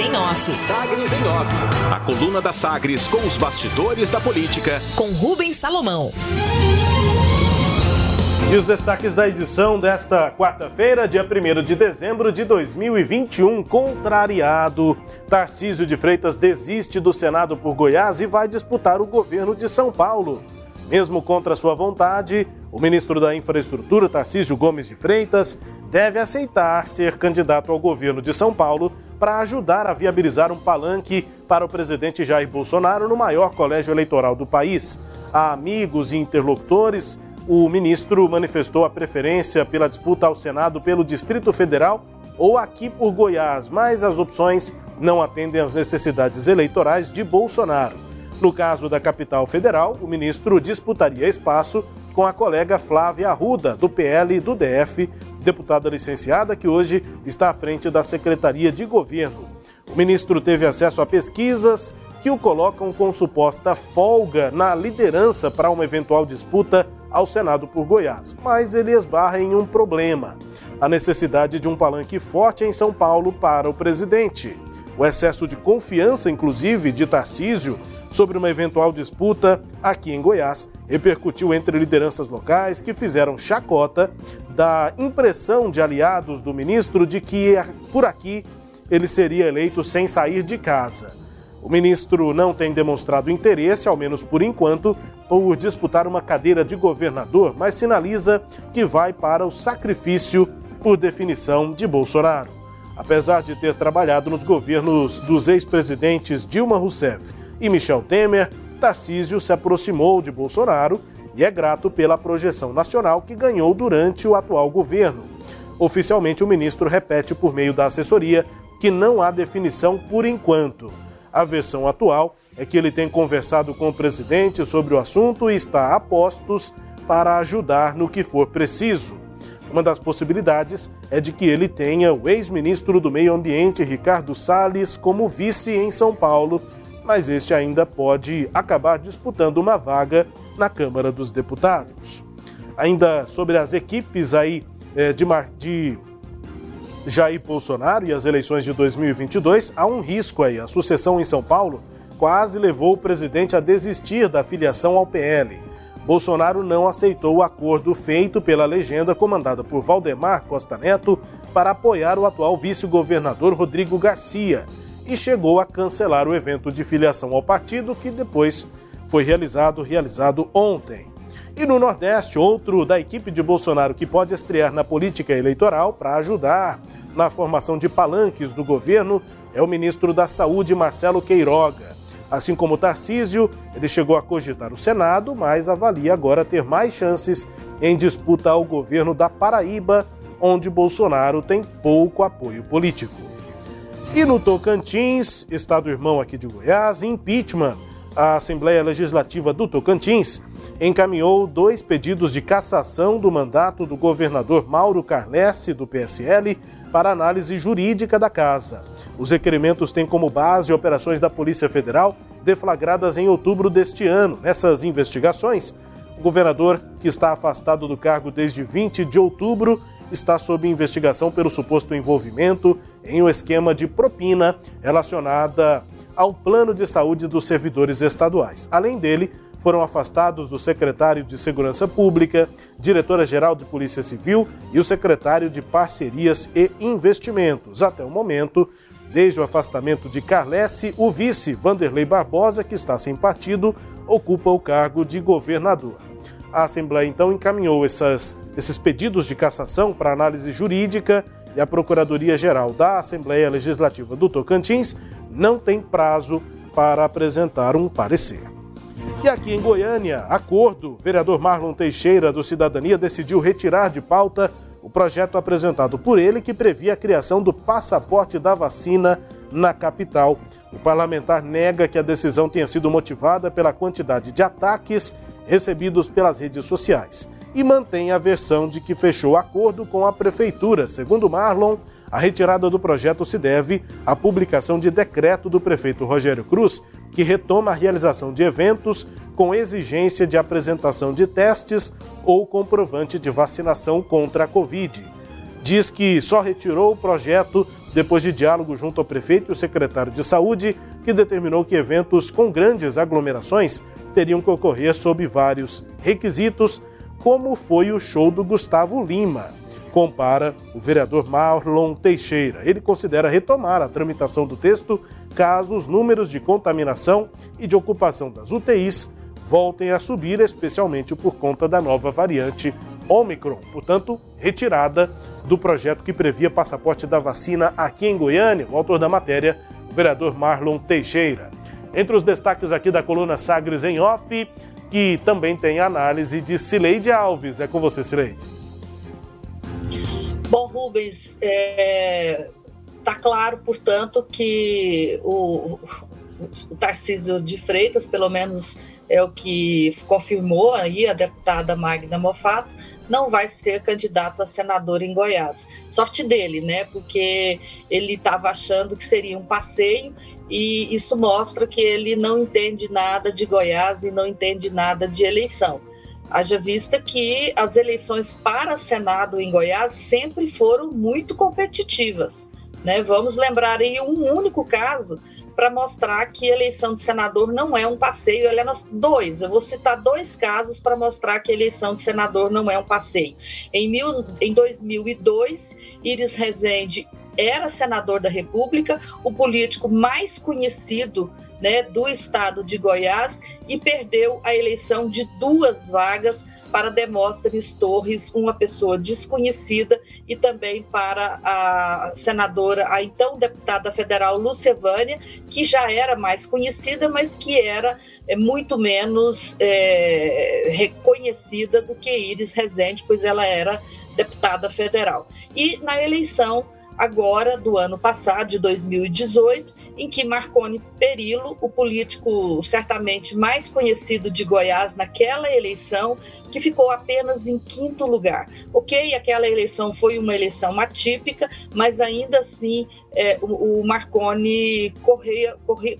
em Off. Sagres em Off. A coluna da Sagres com os bastidores da política. Com Rubens Salomão. E os destaques da edição desta quarta-feira, dia 1 de dezembro de 2021. Contrariado, Tarcísio de Freitas desiste do Senado por Goiás e vai disputar o governo de São Paulo. Mesmo contra sua vontade, o ministro da Infraestrutura, Tarcísio Gomes de Freitas, deve aceitar ser candidato ao governo de São Paulo para ajudar a viabilizar um palanque para o presidente Jair Bolsonaro no maior colégio eleitoral do país. A amigos e interlocutores, o ministro manifestou a preferência pela disputa ao Senado pelo Distrito Federal ou aqui por Goiás, mas as opções não atendem às necessidades eleitorais de Bolsonaro. No caso da capital federal, o ministro disputaria espaço com a colega Flávia Arruda, do PL do DF, deputada licenciada que hoje está à frente da Secretaria de Governo. O ministro teve acesso a pesquisas que o colocam com suposta folga na liderança para uma eventual disputa ao Senado por Goiás, mas ele esbarra em um problema: a necessidade de um palanque forte em São Paulo para o presidente. O excesso de confiança, inclusive, de Tarcísio sobre uma eventual disputa aqui em Goiás repercutiu entre lideranças locais que fizeram chacota da impressão de aliados do ministro de que por aqui ele seria eleito sem sair de casa. O ministro não tem demonstrado interesse, ao menos por enquanto, por disputar uma cadeira de governador, mas sinaliza que vai para o sacrifício por definição de Bolsonaro. Apesar de ter trabalhado nos governos dos ex-presidentes Dilma Rousseff e Michel Temer, Tarcísio se aproximou de Bolsonaro e é grato pela projeção nacional que ganhou durante o atual governo. Oficialmente, o ministro repete por meio da assessoria que não há definição por enquanto. A versão atual é que ele tem conversado com o presidente sobre o assunto e está a postos para ajudar no que for preciso. Uma das possibilidades é de que ele tenha o ex-ministro do Meio Ambiente, Ricardo Salles, como vice em São Paulo mas este ainda pode acabar disputando uma vaga na Câmara dos Deputados. Ainda sobre as equipes aí é, de, de Jair Bolsonaro e as eleições de 2022, há um risco aí. A sucessão em São Paulo quase levou o presidente a desistir da filiação ao PL. Bolsonaro não aceitou o acordo feito pela legenda comandada por Valdemar Costa Neto para apoiar o atual vice-governador Rodrigo Garcia e chegou a cancelar o evento de filiação ao partido que depois foi realizado, realizado ontem. E no Nordeste, outro da equipe de Bolsonaro que pode estrear na política eleitoral para ajudar na formação de palanques do governo é o ministro da Saúde, Marcelo Queiroga. Assim como Tarcísio, ele chegou a cogitar o Senado, mas avalia agora ter mais chances em disputa ao governo da Paraíba, onde Bolsonaro tem pouco apoio político. E no Tocantins, estado irmão aqui de Goiás, impeachment. A Assembleia Legislativa do Tocantins encaminhou dois pedidos de cassação do mandato do governador Mauro Carlesse, do PSL, para análise jurídica da casa. Os requerimentos têm como base operações da Polícia Federal deflagradas em outubro deste ano. Nessas investigações, o governador, que está afastado do cargo desde 20 de outubro, está sob investigação pelo suposto envolvimento em um esquema de propina relacionada ao plano de saúde dos servidores estaduais. Além dele, foram afastados o secretário de Segurança Pública, diretora-geral de Polícia Civil e o secretário de Parcerias e Investimentos. Até o momento, desde o afastamento de Carlesse, o vice Vanderlei Barbosa, que está sem partido, ocupa o cargo de governador. A Assembleia então encaminhou essas, esses pedidos de cassação para análise jurídica e a Procuradoria-Geral da Assembleia Legislativa do Tocantins não tem prazo para apresentar um parecer. E aqui em Goiânia, acordo, vereador Marlon Teixeira do Cidadania decidiu retirar de pauta o projeto apresentado por ele que previa a criação do passaporte da vacina na capital. O parlamentar nega que a decisão tenha sido motivada pela quantidade de ataques recebidos pelas redes sociais e mantém a versão de que fechou acordo com a prefeitura. Segundo Marlon, a retirada do projeto se deve à publicação de decreto do prefeito Rogério Cruz, que retoma a realização de eventos com exigência de apresentação de testes ou comprovante de vacinação contra a Covid. diz que só retirou o projeto depois de diálogo junto ao prefeito e o secretário de saúde, que determinou que eventos com grandes aglomerações teriam que ocorrer sob vários requisitos, como foi o show do Gustavo Lima. Compara o vereador Marlon Teixeira. Ele considera retomar a tramitação do texto caso os números de contaminação e de ocupação das UTIs voltem a subir, especialmente por conta da nova variante Omicron. Portanto, retirada do projeto que previa passaporte da vacina aqui em Goiânia. O autor da matéria, vereador Marlon Teixeira. Entre os destaques aqui da coluna Sagres em Off, que também tem análise de Cileide Alves. É com você, Cileide. Bom, Rubens, está é, tá claro, portanto, que o, o Tarcísio de Freitas, pelo menos é o que confirmou aí a deputada Magna Mofato, não vai ser candidato a senador em Goiás. Sorte dele, né? Porque ele estava achando que seria um passeio e isso mostra que ele não entende nada de Goiás e não entende nada de eleição. Haja vista que as eleições para Senado em Goiás sempre foram muito competitivas. Né? Vamos lembrar aí um único caso para mostrar que a eleição de senador não é um passeio, ela é dois. Eu vou citar dois casos para mostrar que a eleição de senador não é um passeio. Em, mil, em 2002, Iris Rezende era senador da República, o político mais conhecido né, do estado de Goiás e perdeu a eleição de duas vagas para Demóstenes Torres, uma pessoa desconhecida, e também para a senadora, a então deputada federal Lucevânia, que já era mais conhecida, mas que era é, muito menos é, reconhecida do que Iris Rezende, pois ela era deputada federal. E na eleição agora do ano passado, de 2018, em que Marconi Perillo, o político certamente mais conhecido de Goiás naquela eleição, que ficou apenas em quinto lugar. Ok, aquela eleição foi uma eleição atípica, mas ainda assim é, o, o, Marconi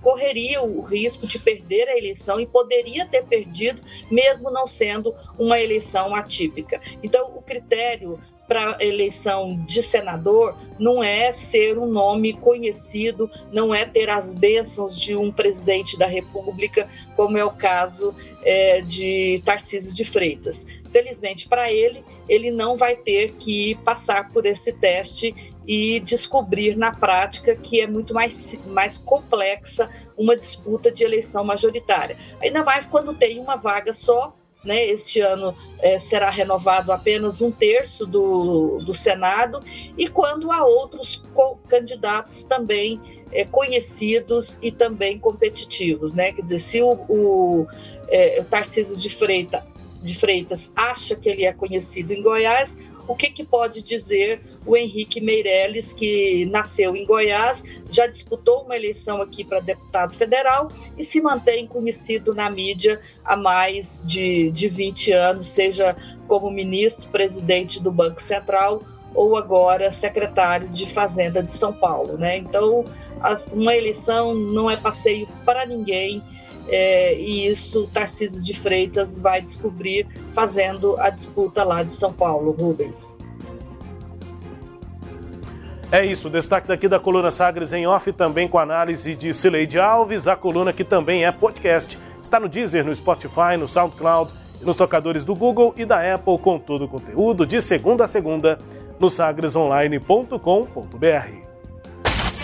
correria o risco de perder a eleição e poderia ter perdido, mesmo não sendo uma eleição atípica. Então, o critério para eleição de senador não é ser um nome conhecido, não é ter as bênçãos de um presidente da República, como é o caso é, de Tarcísio de Freitas. Felizmente para ele, ele não vai ter que passar por esse teste e descobrir na prática que é muito mais, mais complexa uma disputa de eleição majoritária. Ainda mais quando tem uma vaga só né, este ano é, será renovado apenas um terço do, do Senado, e quando há outros candidatos também é, conhecidos e também competitivos. Né? Quer dizer, se o, o, é, o Tarcísio de, Freita, de Freitas acha que ele é conhecido em Goiás, o que, que pode dizer o Henrique Meirelles, que nasceu em Goiás, já disputou uma eleição aqui para deputado federal e se mantém conhecido na mídia há mais de, de 20 anos, seja como ministro, presidente do Banco Central ou agora secretário de Fazenda de São Paulo. Né? Então, uma eleição não é passeio para ninguém é, e isso Tarcísio de Freitas vai descobrir fazendo a disputa lá de São Paulo, Rubens. É isso, destaques aqui da coluna Sagres em off, também com análise de Cileide Alves, a coluna que também é podcast. Está no Deezer, no Spotify, no SoundCloud nos tocadores do Google e da Apple com todo o conteúdo de segunda a segunda no sagresonline.com.br.